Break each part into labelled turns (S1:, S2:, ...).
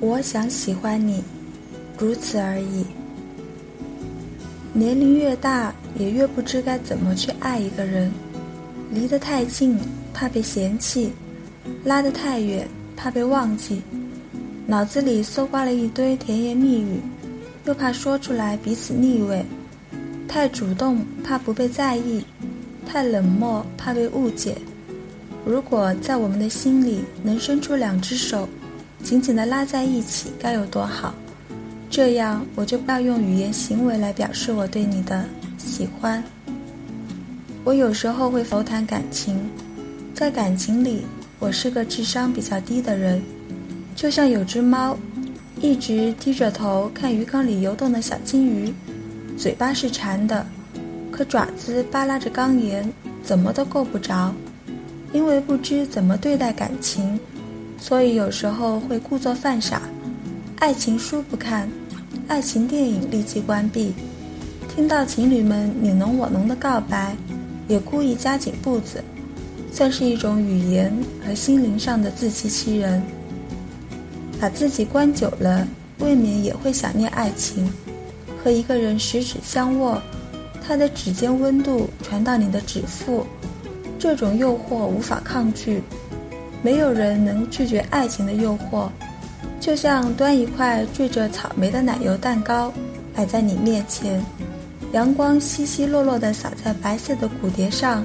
S1: 我想喜欢你，如此而已。年龄越大，也越不知该怎么去爱一个人。离得太近，怕被嫌弃；拉得太远，怕被忘记。脑子里搜刮了一堆甜言蜜语，又怕说出来彼此腻味。太主动，怕不被在意；太冷漠，怕被误解。如果在我们的心里能伸出两只手。紧紧地拉在一起，该有多好！这样我就不要用语言行为来表示我对你的喜欢。我有时候会否谈感情，在感情里，我是个智商比较低的人，就像有只猫，一直低着头看鱼缸里游动的小金鱼，嘴巴是馋的，可爪子扒拉着缸沿，怎么都够不着，因为不知怎么对待感情。所以有时候会故作犯傻，爱情书不看，爱情电影立即关闭。听到情侣们你侬我侬的告白，也故意加紧步子，算是一种语言和心灵上的自欺欺人。把自己关久了，未免也会想念爱情。和一个人十指相握，他的指尖温度传到你的指腹，这种诱惑无法抗拒。没有人能拒绝爱情的诱惑，就像端一块缀着草莓的奶油蛋糕摆在你面前，阳光稀稀落落地洒在白色的骨碟上，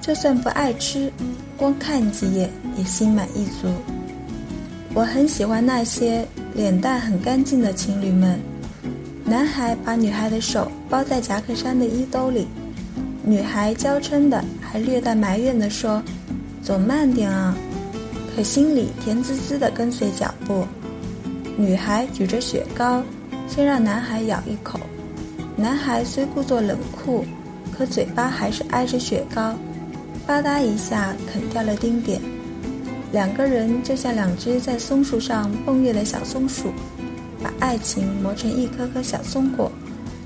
S1: 就算不爱吃，光看几眼也心满意足。我很喜欢那些脸蛋很干净的情侣们，男孩把女孩的手包在夹克衫的衣兜里，女孩娇嗔的还略带埋怨地说：“走慢点啊。”可心里甜滋滋的跟随脚步，女孩举着雪糕，先让男孩咬一口。男孩虽故作冷酷，可嘴巴还是挨着雪糕，吧嗒一下啃掉了丁点。两个人就像两只在松树上蹦跃的小松鼠，把爱情磨成一颗颗小松果，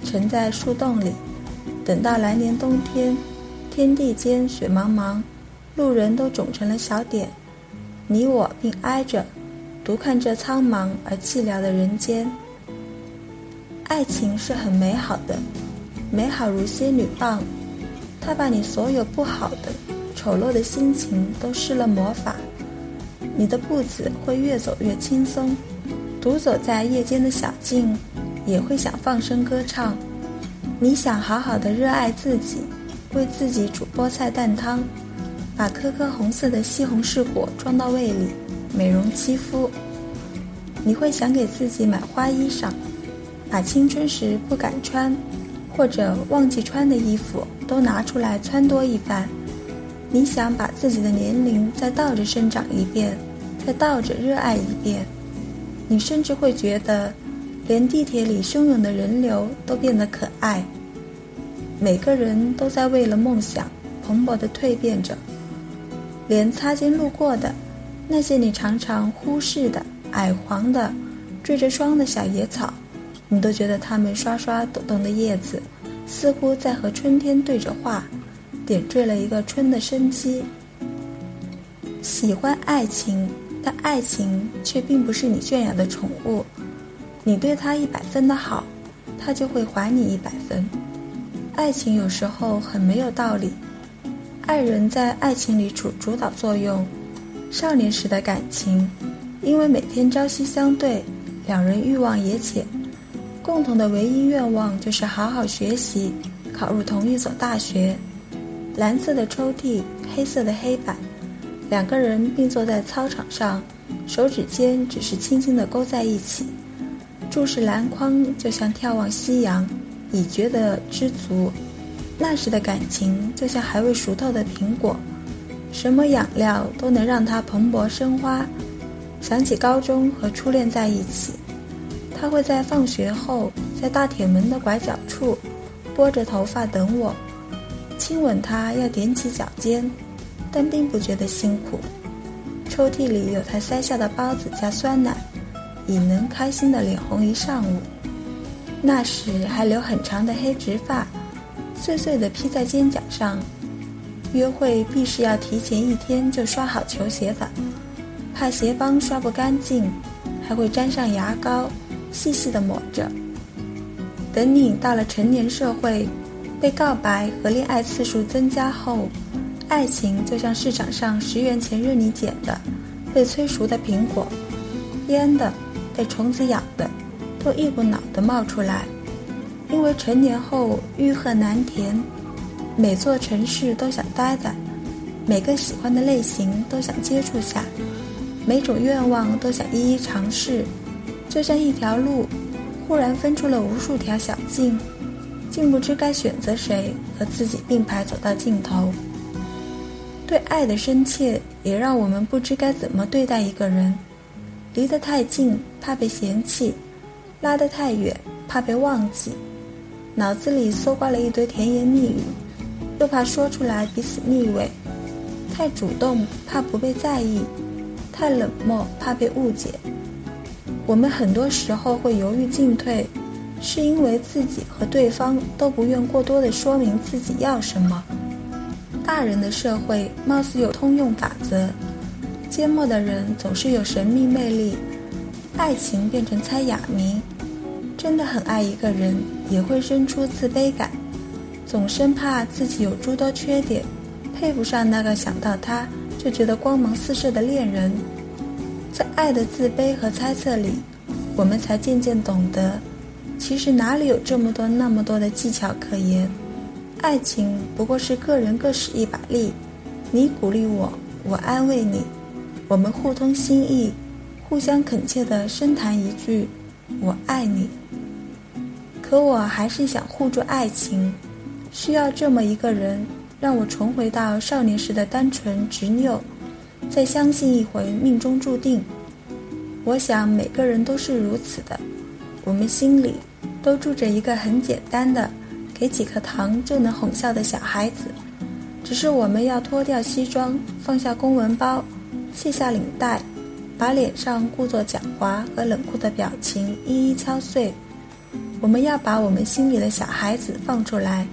S1: 沉在树洞里。等到来年冬天，天地间雪茫茫，路人都肿成了小点。你我并挨着，独看这苍茫而寂寥的人间。爱情是很美好的，美好如仙女棒，它把你所有不好的、丑陋的心情都施了魔法。你的步子会越走越轻松，独走在夜间的小径，也会想放声歌唱。你想好好的热爱自己，为自己煮菠菜蛋汤。把颗颗红色的西红柿果装到胃里，美容肌肤。你会想给自己买花衣裳，把青春时不敢穿或者忘记穿的衣服都拿出来穿多一番。你想把自己的年龄再倒着生长一遍，再倒着热爱一遍。你甚至会觉得，连地铁里汹涌的人流都变得可爱。每个人都在为了梦想蓬勃地蜕变着。连擦肩路过的那些你常常忽视的矮黄的、缀着霜的小野草，你都觉得它们刷刷抖动的叶子，似乎在和春天对着话，点缀了一个春的生机。喜欢爱情，但爱情却并不是你圈养的宠物。你对它一百分的好，它就会还你一百分。爱情有时候很没有道理。爱人在爱情里处主导作用，少年时的感情，因为每天朝夕相对，两人欲望也浅，共同的唯一愿望就是好好学习，考入同一所大学。蓝色的抽屉，黑色的黑板，两个人并坐在操场上，手指尖只是轻轻地勾在一起，注视篮筐，就像眺望夕阳，已觉得知足。那时的感情就像还未熟透的苹果，什么养料都能让它蓬勃生花。想起高中和初恋在一起，他会在放学后在大铁门的拐角处拨着头发等我，亲吻他要踮起脚尖，但并不觉得辛苦。抽屉里有他塞下的包子加酸奶，已能开心的脸红一上午。那时还留很长的黑直发。碎碎的披在肩胛上，约会必是要提前一天就刷好球鞋的，怕鞋帮刷不干净，还会沾上牙膏，细细的抹着。等你到了成年社会，被告白和恋爱次数增加后，爱情就像市场上十元钱任你捡的、被催熟的苹果，腌的、被虫子咬的，都一股脑的冒出来。因为成年后欲壑难填，每座城市都想待待，每个喜欢的类型都想接触下，每种愿望都想一一尝试，就像一条路。忽然分出了无数条小径，竟不知该选择谁和自己并排走到尽头。对爱的深切，也让我们不知该怎么对待一个人。离得太近，怕被嫌弃；拉得太远，怕被忘记。脑子里搜刮了一堆甜言蜜语，又怕说出来彼此腻味。太主动，怕不被在意；太冷漠，怕被误解。我们很多时候会犹豫进退，是因为自己和对方都不愿过多的说明自己要什么。大人的社会貌似有通用法则，缄默的人总是有神秘魅力。爱情变成猜哑谜，真的很爱一个人也会生出自卑感，总生怕自己有诸多缺点，配不上那个想到他就觉得光芒四射的恋人。在爱的自卑和猜测里，我们才渐渐懂得，其实哪里有这么多那么多的技巧可言？爱情不过是个人各使一把力，你鼓励我，我安慰你，我们互通心意，互相恳切地深谈一句“我爱你”。可我还是想护住爱情，需要这么一个人，让我重回到少年时的单纯执拗。再相信一回命中注定，我想每个人都是如此的。我们心里都住着一个很简单的，给几颗糖就能哄笑的小孩子。只是我们要脱掉西装，放下公文包，卸下领带，把脸上故作狡猾和冷酷的表情一一敲碎。我们要把我们心里的小孩子放出来，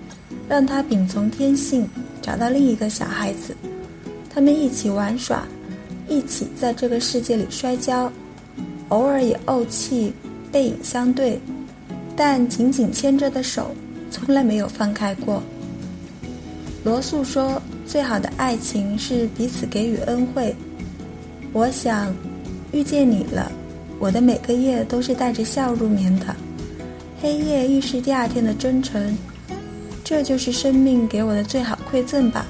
S1: 让他秉从天性，找到另一个小孩子。他们一起玩耍，一起在这个世界里摔跤，偶尔也怄气，背影相对，但紧紧牵着的手从来没有放开过。罗素说：“最好的爱情是彼此给予恩惠。”我想，遇见你了，我的每个夜都是带着笑入眠的，黑夜亦是第二天的真诚。这就是生命给我的最好馈赠吧。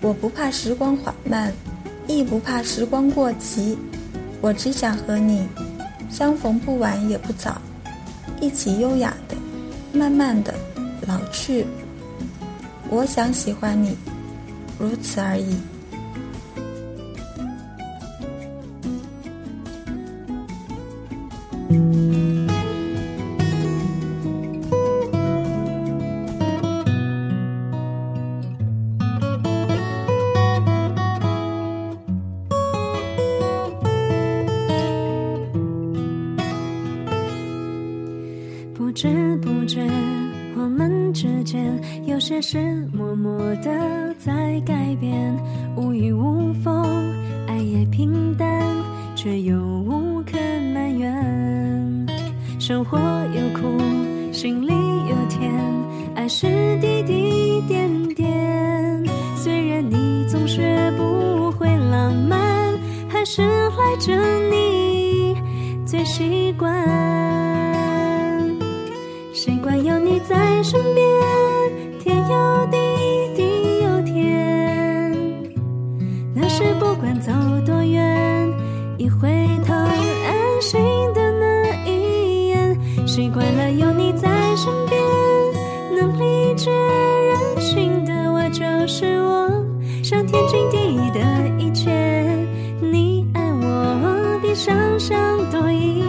S1: 我不怕时光缓慢，亦不怕时光过急，我只想和你相逢不晚也不早，一起优雅的、慢慢的老去。我想喜欢你，如此而已。
S2: 不知不觉，我们之间有些事默默的在改变，无雨无风，爱也平淡，却又无可奈怨。生活有苦，心里有甜，爱是滴滴点点。虽然你总学不会浪漫，还是赖着你最习惯，在身边。天有地地有天，那是不管走多远，一回头安心的那一眼。习惯了有你在身边，能理解任性的我就是我，像天经地义的一切。你爱我比想象多一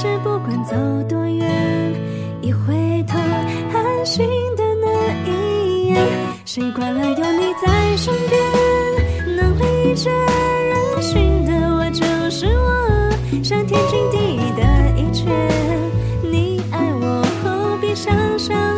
S2: 是不管走多远，一回头，寒心的那一眼，习惯了有你在身边，能理解人心的我就是我，想天经地义的一切，你爱我，何必想象。